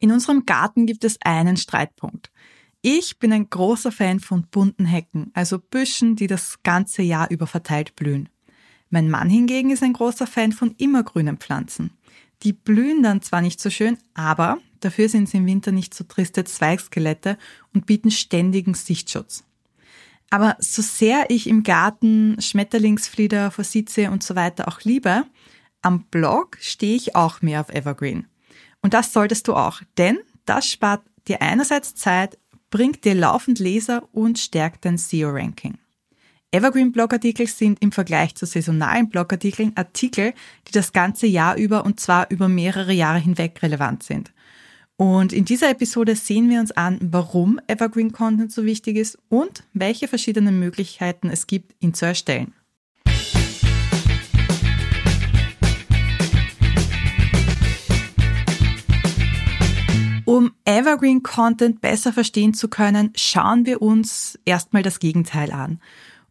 In unserem Garten gibt es einen Streitpunkt. Ich bin ein großer Fan von bunten Hecken, also Büschen, die das ganze Jahr über verteilt blühen. Mein Mann hingegen ist ein großer Fan von immergrünen Pflanzen. Die blühen dann zwar nicht so schön, aber dafür sind sie im Winter nicht so triste Zweigskelette und bieten ständigen Sichtschutz. Aber so sehr ich im Garten Schmetterlingsflieder, Forsythie und so weiter auch liebe, am Blog stehe ich auch mehr auf Evergreen. Und das solltest du auch, denn das spart dir einerseits Zeit, bringt dir laufend Leser und stärkt dein SEO-Ranking. Evergreen-Blogartikel sind im Vergleich zu saisonalen Blogartikeln Artikel, die das ganze Jahr über und zwar über mehrere Jahre hinweg relevant sind. Und in dieser Episode sehen wir uns an, warum Evergreen Content so wichtig ist und welche verschiedenen Möglichkeiten es gibt, ihn zu erstellen. Evergreen Content besser verstehen zu können, schauen wir uns erstmal das Gegenteil an.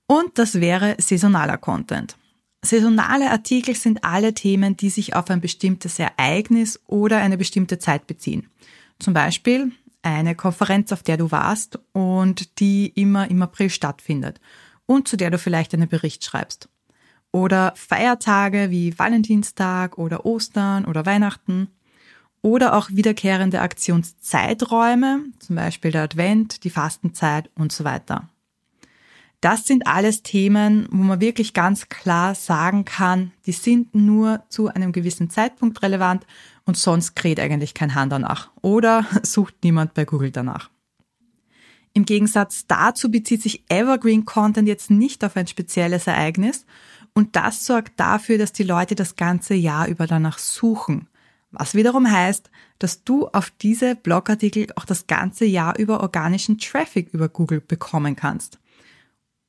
Und das wäre saisonaler Content. Saisonale Artikel sind alle Themen, die sich auf ein bestimmtes Ereignis oder eine bestimmte Zeit beziehen. Zum Beispiel eine Konferenz, auf der du warst und die immer im April stattfindet und zu der du vielleicht einen Bericht schreibst. Oder Feiertage wie Valentinstag oder Ostern oder Weihnachten oder auch wiederkehrende Aktionszeiträume, zum Beispiel der Advent, die Fastenzeit und so weiter. Das sind alles Themen, wo man wirklich ganz klar sagen kann, die sind nur zu einem gewissen Zeitpunkt relevant und sonst kräht eigentlich kein Hahn danach oder sucht niemand bei Google danach. Im Gegensatz dazu bezieht sich Evergreen Content jetzt nicht auf ein spezielles Ereignis und das sorgt dafür, dass die Leute das ganze Jahr über danach suchen. Was wiederum heißt, dass du auf diese Blogartikel auch das ganze Jahr über organischen Traffic über Google bekommen kannst.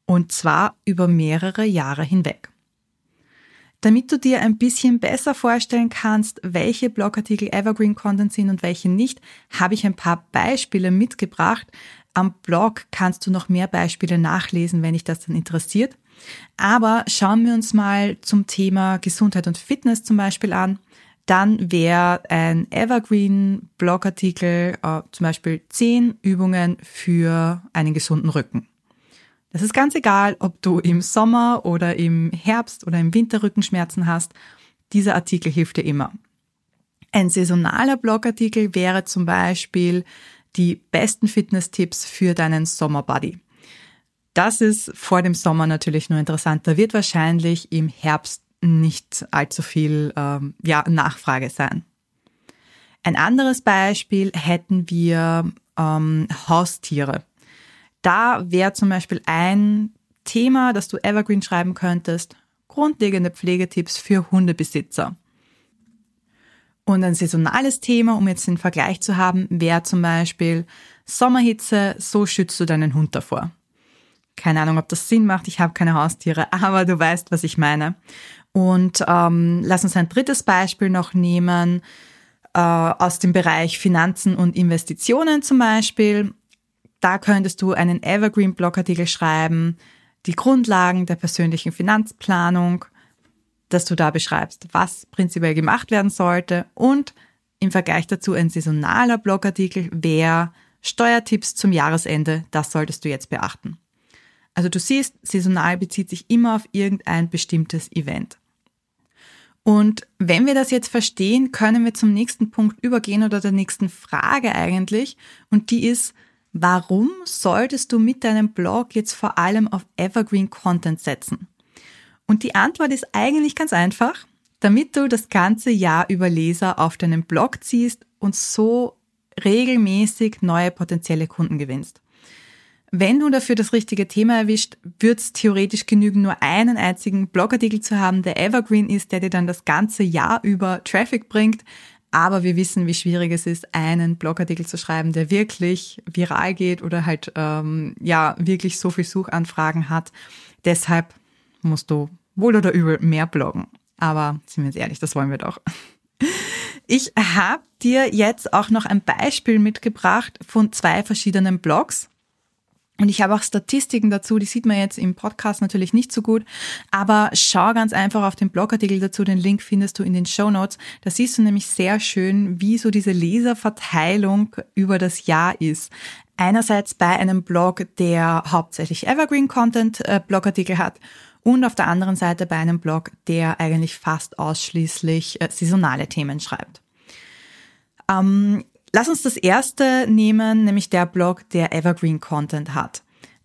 Und zwar über mehrere Jahre hinweg. Damit du dir ein bisschen besser vorstellen kannst, welche Blogartikel Evergreen Content sind und welche nicht, habe ich ein paar Beispiele mitgebracht. Am Blog kannst du noch mehr Beispiele nachlesen, wenn dich das dann interessiert. Aber schauen wir uns mal zum Thema Gesundheit und Fitness zum Beispiel an dann wäre ein Evergreen-Blogartikel äh, zum Beispiel zehn Übungen für einen gesunden Rücken. Das ist ganz egal, ob du im Sommer oder im Herbst oder im Winter Rückenschmerzen hast. Dieser Artikel hilft dir immer. Ein saisonaler Blogartikel wäre zum Beispiel die besten Fitness-Tipps für deinen Sommerbody. Das ist vor dem Sommer natürlich nur interessant. Da wird wahrscheinlich im Herbst nicht allzu viel ähm, ja, Nachfrage sein. Ein anderes Beispiel hätten wir ähm, Haustiere. Da wäre zum Beispiel ein Thema, das du Evergreen schreiben könntest, grundlegende Pflegetipps für Hundebesitzer. Und ein saisonales Thema, um jetzt den Vergleich zu haben, wäre zum Beispiel Sommerhitze, so schützt du deinen Hund davor. Keine Ahnung, ob das Sinn macht, ich habe keine Haustiere, aber du weißt, was ich meine. Und ähm, lass uns ein drittes Beispiel noch nehmen äh, aus dem Bereich Finanzen und Investitionen zum Beispiel. Da könntest du einen Evergreen-Blogartikel schreiben, die Grundlagen der persönlichen Finanzplanung, dass du da beschreibst, was prinzipiell gemacht werden sollte und im Vergleich dazu ein saisonaler Blogartikel wäre Steuertipps zum Jahresende, das solltest du jetzt beachten. Also du siehst, saisonal bezieht sich immer auf irgendein bestimmtes Event. Und wenn wir das jetzt verstehen, können wir zum nächsten Punkt übergehen oder der nächsten Frage eigentlich. Und die ist, warum solltest du mit deinem Blog jetzt vor allem auf Evergreen Content setzen? Und die Antwort ist eigentlich ganz einfach, damit du das ganze Jahr über Leser auf deinen Blog ziehst und so regelmäßig neue potenzielle Kunden gewinnst. Wenn du dafür das richtige Thema erwischt, wird es theoretisch genügen, nur einen einzigen Blogartikel zu haben, der Evergreen ist, der dir dann das ganze Jahr über Traffic bringt. Aber wir wissen, wie schwierig es ist, einen Blogartikel zu schreiben, der wirklich viral geht oder halt ähm, ja wirklich so viel Suchanfragen hat. Deshalb musst du wohl oder übel mehr bloggen. Aber sind wir uns ehrlich, das wollen wir doch. Ich habe dir jetzt auch noch ein Beispiel mitgebracht von zwei verschiedenen Blogs Und ich habe auch Statistiken dazu, die sieht man jetzt im Podcast natürlich nicht so gut, aber schau ganz einfach auf den Blogartikel dazu, den Link findest du in den Show Notes. Da siehst du nämlich sehr schön, wie so diese Leserverteilung über das Jahr ist. Einerseits bei einem Blog, der hauptsächlich Evergreen Content äh, Blogartikel hat und auf der anderen Seite bei einem Blog, der eigentlich fast ausschließlich äh, saisonale Themen schreibt. Ähm, Lass uns das erste nehmen, nämlich der Blog, der Evergreen Content hat.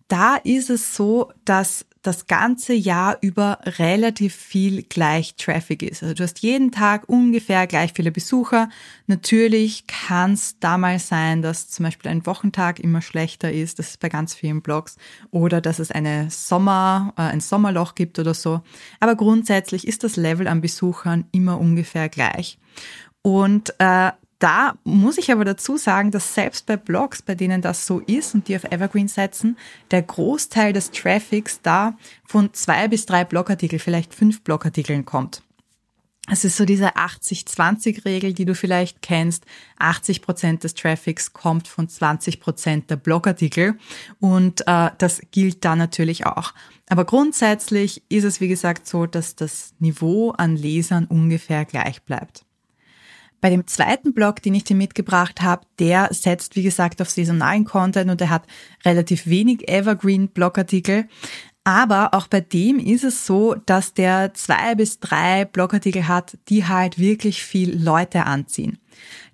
Da ist es so, dass das ganze Jahr über relativ viel gleich Traffic ist. Also du hast jeden Tag ungefähr gleich viele Besucher. Natürlich kann es da mal sein, dass zum Beispiel ein Wochentag immer schlechter ist. Das ist bei ganz vielen Blogs. Oder dass es eine Sommer, äh, ein Sommerloch gibt oder so. Aber grundsätzlich ist das Level an Besuchern immer ungefähr gleich. Und äh, da muss ich aber dazu sagen, dass selbst bei Blogs, bei denen das so ist und die auf Evergreen setzen, der Großteil des Traffics da von zwei bis drei Blogartikel, vielleicht fünf Blogartikeln kommt. Es ist so diese 80-20-Regel, die du vielleicht kennst. 80 Prozent des Traffics kommt von 20 Prozent der Blogartikel und äh, das gilt da natürlich auch. Aber grundsätzlich ist es, wie gesagt, so, dass das Niveau an Lesern ungefähr gleich bleibt. Bei dem zweiten Blog, den ich dir mitgebracht habe, der setzt, wie gesagt, auf saisonalen Content und er hat relativ wenig Evergreen-Blogartikel. Aber auch bei dem ist es so, dass der zwei bis drei Blogartikel hat, die halt wirklich viel Leute anziehen.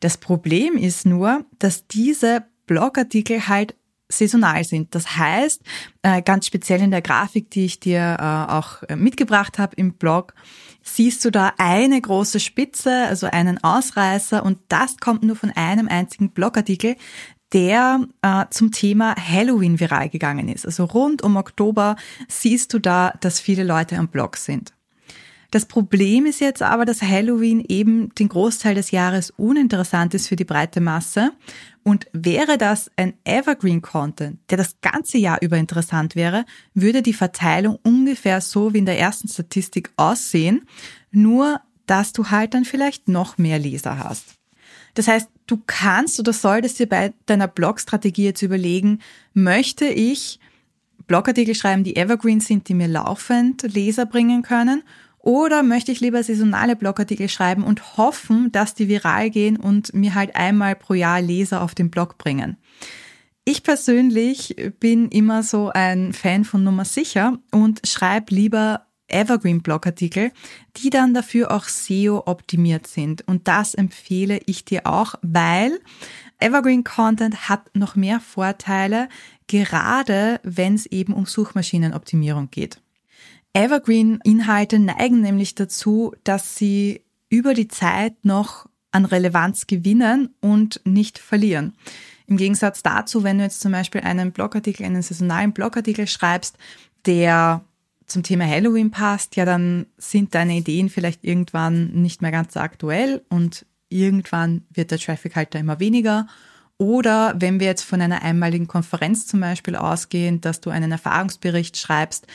Das Problem ist nur, dass diese Blogartikel halt saisonal sind. Das heißt, äh, ganz speziell in der Grafik, die ich dir äh, auch äh, mitgebracht habe im Blog, siehst du da eine große Spitze, also einen Ausreißer und das kommt nur von einem einzigen Blogartikel, der zum Thema Halloween viral gegangen ist. Also rund um Oktober siehst du da, dass viele Leute am Blog sind. Das Problem ist jetzt aber, dass Halloween eben den Großteil des Jahres uninteressant ist für die breite Masse. Und wäre das ein Evergreen Content, der das ganze Jahr über interessant wäre, würde die Verteilung ungefähr so wie in der ersten Statistik aussehen, nur dass du halt dann vielleicht noch mehr Leser hast. Das heißt, du kannst oder solltest dir bei deiner Blogstrategie jetzt überlegen, möchte ich Blogartikel schreiben, die Evergreen sind, die mir laufend Leser bringen können oder möchte ich lieber saisonale Blogartikel schreiben und hoffen, dass die viral gehen und mir halt einmal pro Jahr Leser auf den Blog bringen? Ich persönlich bin immer so ein Fan von Nummer sicher und schreibe lieber Evergreen-Blogartikel, die dann dafür auch SEO optimiert sind. Und das empfehle ich dir auch, weil Evergreen-Content hat noch mehr Vorteile, gerade wenn es eben um Suchmaschinenoptimierung geht. Evergreen-Inhalte neigen nämlich dazu, dass sie über die Zeit noch an Relevanz gewinnen und nicht verlieren. Im Gegensatz dazu, wenn du jetzt zum Beispiel einen Blogartikel, einen saisonalen Blogartikel schreibst, der zum Thema Halloween passt, ja, dann sind deine Ideen vielleicht irgendwann nicht mehr ganz so aktuell und irgendwann wird der Traffic halt da immer weniger. Oder wenn wir jetzt von einer einmaligen Konferenz zum Beispiel ausgehen, dass du einen Erfahrungsbericht schreibst,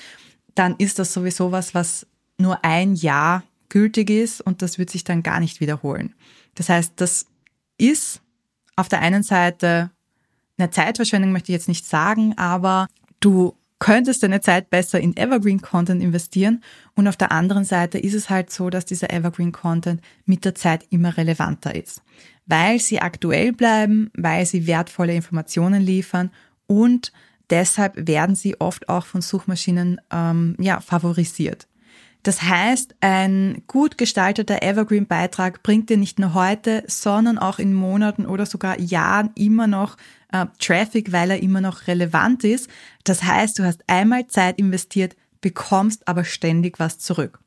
dann ist das sowieso was, was nur ein Jahr gültig ist und das wird sich dann gar nicht wiederholen. Das heißt, das ist auf der einen Seite eine Zeitverschwendung, möchte ich jetzt nicht sagen, aber du könntest deine Zeit besser in Evergreen Content investieren und auf der anderen Seite ist es halt so, dass dieser Evergreen Content mit der Zeit immer relevanter ist, weil sie aktuell bleiben, weil sie wertvolle Informationen liefern und Deshalb werden sie oft auch von Suchmaschinen ähm, ja, favorisiert. Das heißt, ein gut gestalteter Evergreen-Beitrag bringt dir nicht nur heute, sondern auch in Monaten oder sogar Jahren immer noch äh, Traffic, weil er immer noch relevant ist. Das heißt, du hast einmal Zeit investiert, bekommst aber ständig was zurück.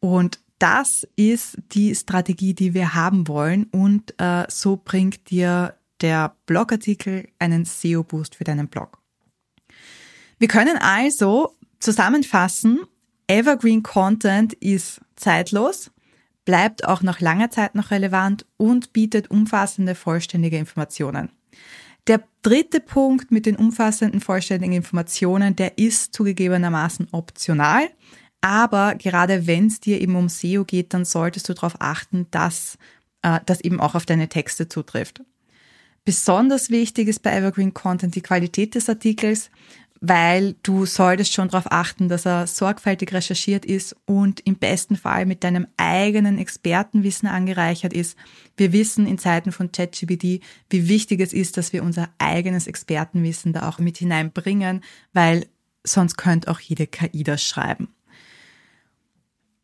Und das ist die Strategie, die wir haben wollen und äh, so bringt dir der Blogartikel einen SEO-Boost für deinen Blog. Wir können also zusammenfassen, Evergreen Content ist zeitlos, bleibt auch nach langer Zeit noch relevant und bietet umfassende, vollständige Informationen. Der dritte Punkt mit den umfassenden, vollständigen Informationen, der ist zugegebenermaßen optional. Aber gerade wenn es dir eben um SEO geht, dann solltest du darauf achten, dass äh, das eben auch auf deine Texte zutrifft. Besonders wichtig ist bei Evergreen Content die Qualität des Artikels, weil du solltest schon darauf achten, dass er sorgfältig recherchiert ist und im besten Fall mit deinem eigenen Expertenwissen angereichert ist. Wir wissen in Zeiten von ChatGPT, wie wichtig es ist, dass wir unser eigenes Expertenwissen da auch mit hineinbringen, weil sonst könnte auch jede KI das schreiben.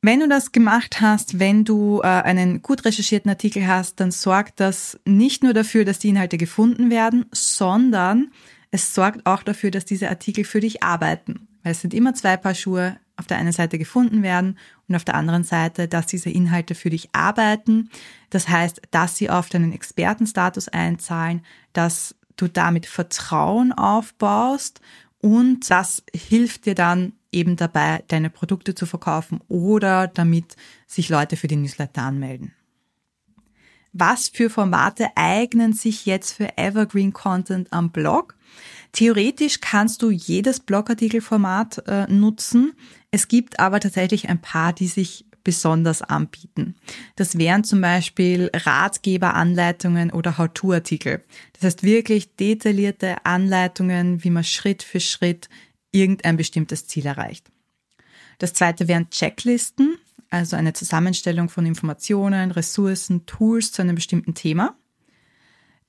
Wenn du das gemacht hast, wenn du äh, einen gut recherchierten Artikel hast, dann sorgt das nicht nur dafür, dass die Inhalte gefunden werden, sondern es sorgt auch dafür, dass diese Artikel für dich arbeiten. Weil es sind immer zwei Paar Schuhe, auf der einen Seite gefunden werden und auf der anderen Seite, dass diese Inhalte für dich arbeiten. Das heißt, dass sie auf deinen Expertenstatus einzahlen, dass du damit Vertrauen aufbaust und das hilft dir dann eben dabei, deine Produkte zu verkaufen oder damit sich Leute für die Newsletter anmelden. Was für Formate eignen sich jetzt für Evergreen Content am Blog? Theoretisch kannst du jedes Blogartikelformat äh, nutzen. Es gibt aber tatsächlich ein paar, die sich besonders anbieten. Das wären zum Beispiel Ratgeber, Anleitungen oder How-To-Artikel. Das heißt wirklich detaillierte Anleitungen, wie man Schritt für Schritt irgendein bestimmtes Ziel erreicht. Das zweite wären Checklisten, also eine Zusammenstellung von Informationen, Ressourcen, Tools zu einem bestimmten Thema.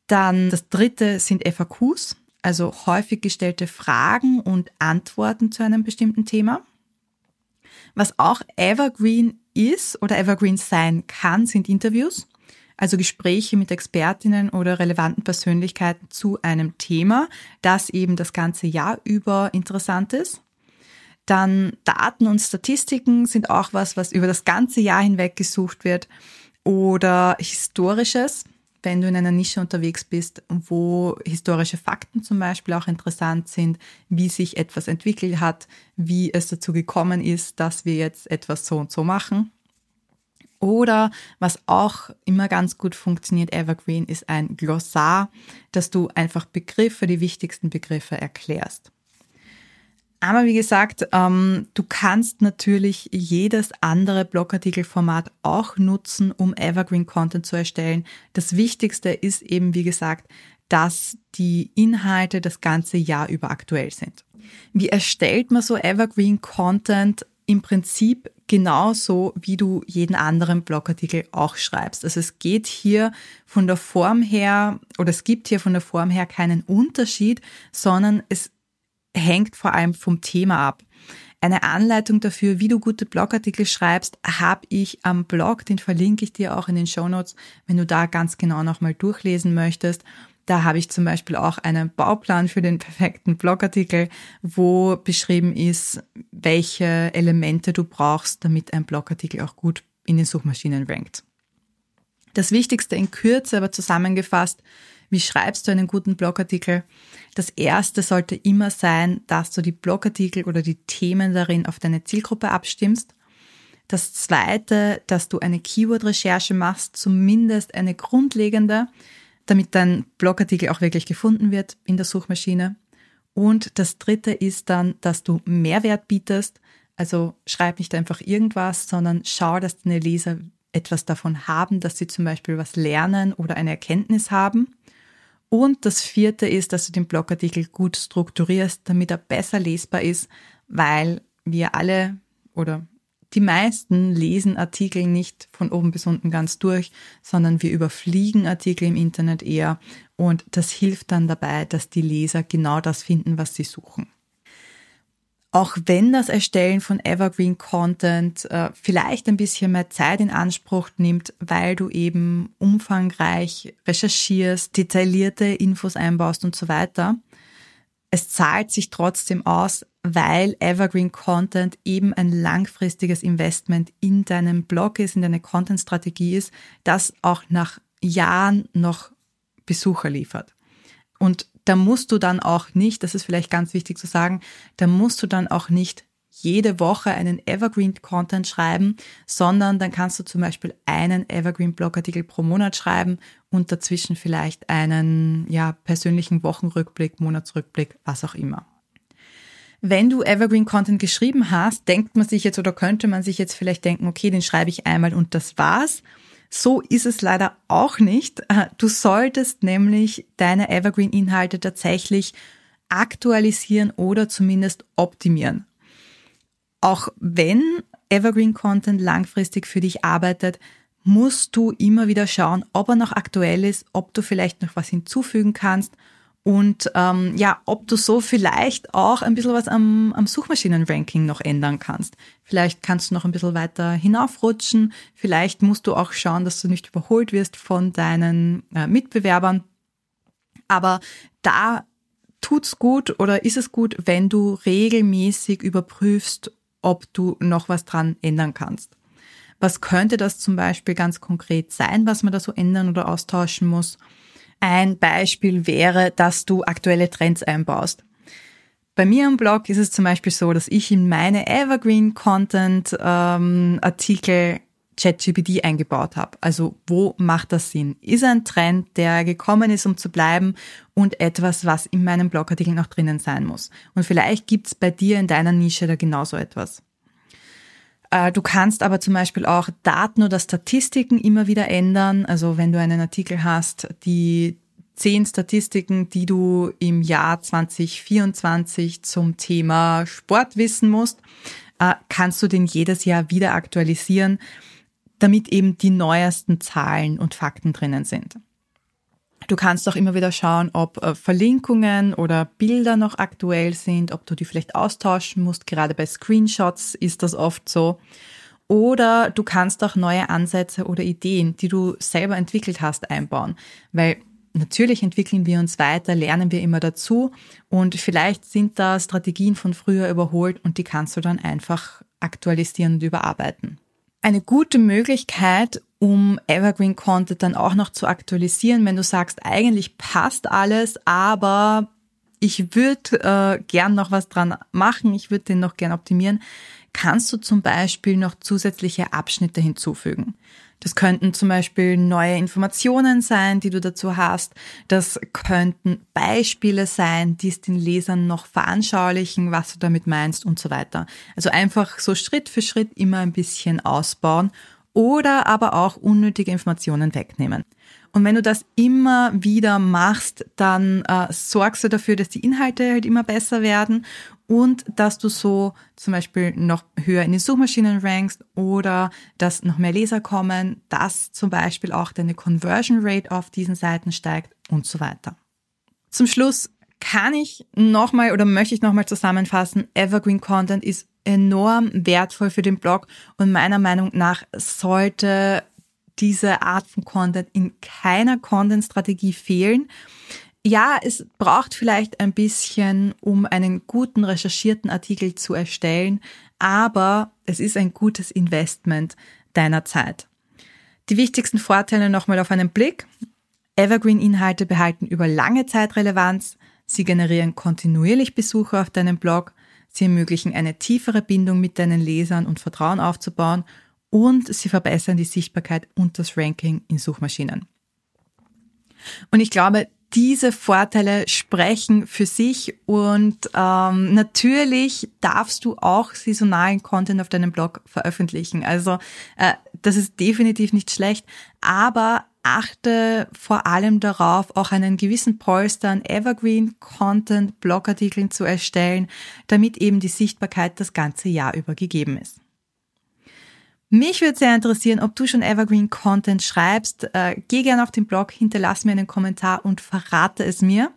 Dann das dritte sind FAQs, also häufig gestellte Fragen und Antworten zu einem bestimmten Thema. Was auch Evergreen ist oder Evergreen sein kann, sind Interviews, also Gespräche mit Expertinnen oder relevanten Persönlichkeiten zu einem Thema, das eben das ganze Jahr über interessant ist. Dann Daten und Statistiken sind auch was, was über das ganze Jahr hinweg gesucht wird. Oder Historisches, wenn du in einer Nische unterwegs bist, wo historische Fakten zum Beispiel auch interessant sind, wie sich etwas entwickelt hat, wie es dazu gekommen ist, dass wir jetzt etwas so und so machen. Oder was auch immer ganz gut funktioniert, Evergreen, ist ein Glossar, dass du einfach Begriffe, die wichtigsten Begriffe erklärst. Aber wie gesagt, ähm, du kannst natürlich jedes andere Blogartikelformat auch nutzen, um Evergreen Content zu erstellen. Das Wichtigste ist eben, wie gesagt, dass die Inhalte das ganze Jahr über aktuell sind. Wie erstellt man so Evergreen Content? Im Prinzip genauso, wie du jeden anderen Blogartikel auch schreibst. Also es geht hier von der Form her, oder es gibt hier von der Form her keinen Unterschied, sondern es hängt vor allem vom Thema ab. Eine Anleitung dafür, wie du gute Blogartikel schreibst, habe ich am Blog, den verlinke ich dir auch in den Show Notes, wenn du da ganz genau nochmal durchlesen möchtest. Da habe ich zum Beispiel auch einen Bauplan für den perfekten Blogartikel, wo beschrieben ist, welche Elemente du brauchst, damit ein Blogartikel auch gut in den Suchmaschinen rankt. Das Wichtigste in Kürze, aber zusammengefasst, wie schreibst du einen guten Blogartikel? Das erste sollte immer sein, dass du die Blogartikel oder die Themen darin auf deine Zielgruppe abstimmst. Das zweite, dass du eine Keyword-Recherche machst, zumindest eine grundlegende, damit dein Blogartikel auch wirklich gefunden wird in der Suchmaschine. Und das dritte ist dann, dass du Mehrwert bietest. Also schreib nicht einfach irgendwas, sondern schau, dass deine Leser etwas davon haben, dass sie zum Beispiel was lernen oder eine Erkenntnis haben. Und das vierte ist, dass du den Blogartikel gut strukturierst, damit er besser lesbar ist, weil wir alle oder die meisten lesen Artikel nicht von oben bis unten ganz durch, sondern wir überfliegen Artikel im Internet eher und das hilft dann dabei, dass die Leser genau das finden, was sie suchen. Auch wenn das Erstellen von Evergreen Content äh, vielleicht ein bisschen mehr Zeit in Anspruch nimmt, weil du eben umfangreich recherchierst, detaillierte Infos einbaust und so weiter, es zahlt sich trotzdem aus, weil Evergreen Content eben ein langfristiges Investment in deinem Blog ist, in deine Content-Strategie ist, das auch nach Jahren noch Besucher liefert. Und da musst du dann auch nicht, das ist vielleicht ganz wichtig zu sagen, da musst du dann auch nicht jede Woche einen Evergreen-Content schreiben, sondern dann kannst du zum Beispiel einen Evergreen-Blogartikel pro Monat schreiben und dazwischen vielleicht einen ja, persönlichen Wochenrückblick, Monatsrückblick, was auch immer. Wenn du Evergreen Content geschrieben hast, denkt man sich jetzt oder könnte man sich jetzt vielleicht denken, okay, den schreibe ich einmal und das war's. So ist es leider auch nicht. Äh, du solltest nämlich deine Evergreen-Inhalte tatsächlich aktualisieren oder zumindest optimieren. Auch wenn Evergreen Content langfristig für dich arbeitet, musst du immer wieder schauen, ob er noch aktuell ist, ob du vielleicht noch was hinzufügen kannst und ähm, ja, ob du so vielleicht auch ein bisschen was am, am Suchmaschinenranking noch ändern kannst. Vielleicht kannst du noch ein bisschen weiter hinaufrutschen. Vielleicht musst du auch schauen, dass du nicht überholt wirst von deinen äh, Mitbewerbern. Aber da tut's gut oder ist es gut, wenn du regelmäßig überprüfst, ob du noch was dran ändern kannst. Was könnte das zum Beispiel ganz konkret sein, was man da so ändern oder austauschen muss? Ein Beispiel wäre, dass du aktuelle Trends einbaust. Bei mir im Blog ist es zum Beispiel so, dass ich in meine Evergreen Content ähm, Artikel ChatGPT eingebaut habe. Also wo macht das Sinn? Ist ein Trend, der gekommen ist, um zu bleiben und etwas, was in meinem Blogartikel noch drinnen sein muss. Und vielleicht gibt's bei dir in deiner Nische da genauso etwas. Äh, du kannst aber zum Beispiel auch Daten oder Statistiken immer wieder ändern. Also wenn du einen Artikel hast, die zehn Statistiken, die du im Jahr 2024 zum Thema Sport wissen musst, äh, kannst du den jedes Jahr wieder aktualisieren, damit eben die neuesten Zahlen und Fakten drinnen sind. Du kannst auch immer wieder schauen, ob äh, Verlinkungen oder Bilder noch aktuell sind, ob du die vielleicht austauschen musst. Gerade bei Screenshots ist das oft so. Oder du kannst auch neue Ansätze oder Ideen, die du selber entwickelt hast, einbauen. Weil natürlich entwickeln wir uns weiter, lernen wir immer dazu und vielleicht sind da Strategien von früher überholt und die kannst du dann einfach aktualisieren und überarbeiten. Eine gute Möglichkeit, um Evergreen Content dann auch noch zu aktualisieren, wenn du sagst, eigentlich passt alles, aber ich würde äh, gern noch was dran machen, ich würde den noch gern optimieren, kannst du zum Beispiel noch zusätzliche Abschnitte hinzufügen. Das könnten zum Beispiel neue Informationen sein, die du dazu hast. Das könnten Beispiele sein, die es den Lesern noch veranschaulichen, was du damit meinst und so weiter. Also einfach so Schritt für Schritt immer ein bisschen ausbauen oder aber auch unnötige Informationen wegnehmen. Und wenn du das immer wieder machst, dann äh, sorgst du dafür, dass die Inhalte halt immer besser werden und dass du so zum Beispiel noch höher in den Suchmaschinen rankst oder dass noch mehr Leser kommen, dass zum Beispiel auch deine Conversion Rate auf diesen Seiten steigt und so weiter. Zum Schluss kann ich nochmal oder möchte ich nochmal zusammenfassen, Evergreen Content ist enorm wertvoll für den Blog und meiner Meinung nach sollte diese Art von Content in keiner Content-Strategie fehlen. Ja, es braucht vielleicht ein bisschen, um einen guten recherchierten Artikel zu erstellen, aber es ist ein gutes Investment deiner Zeit. Die wichtigsten Vorteile nochmal auf einen Blick. Evergreen-Inhalte behalten über lange Zeit Relevanz. Sie generieren kontinuierlich Besucher auf deinem Blog. Sie ermöglichen eine tiefere Bindung mit deinen Lesern und Vertrauen aufzubauen und sie verbessern die Sichtbarkeit und das Ranking in Suchmaschinen. Und ich glaube, diese Vorteile sprechen für sich und ähm, natürlich darfst du auch saisonalen Content auf deinem Blog veröffentlichen. Also äh, das ist definitiv nicht schlecht, aber achte vor allem darauf, auch einen gewissen Polster an Evergreen-Content, Blogartikeln zu erstellen, damit eben die Sichtbarkeit das ganze Jahr über gegeben ist. Mich würde sehr interessieren, ob du schon Evergreen Content schreibst. Äh, geh gerne auf den Blog, hinterlass mir einen Kommentar und verrate es mir.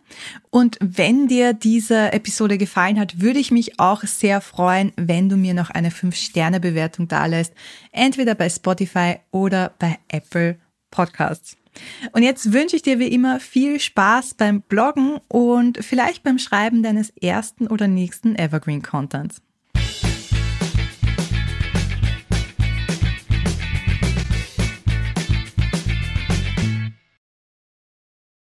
Und wenn dir diese Episode gefallen hat, würde ich mich auch sehr freuen, wenn du mir noch eine 5-Sterne-Bewertung dalässt. Entweder bei Spotify oder bei Apple Podcasts. Und jetzt wünsche ich dir wie immer viel Spaß beim Bloggen und vielleicht beim Schreiben deines ersten oder nächsten Evergreen Contents.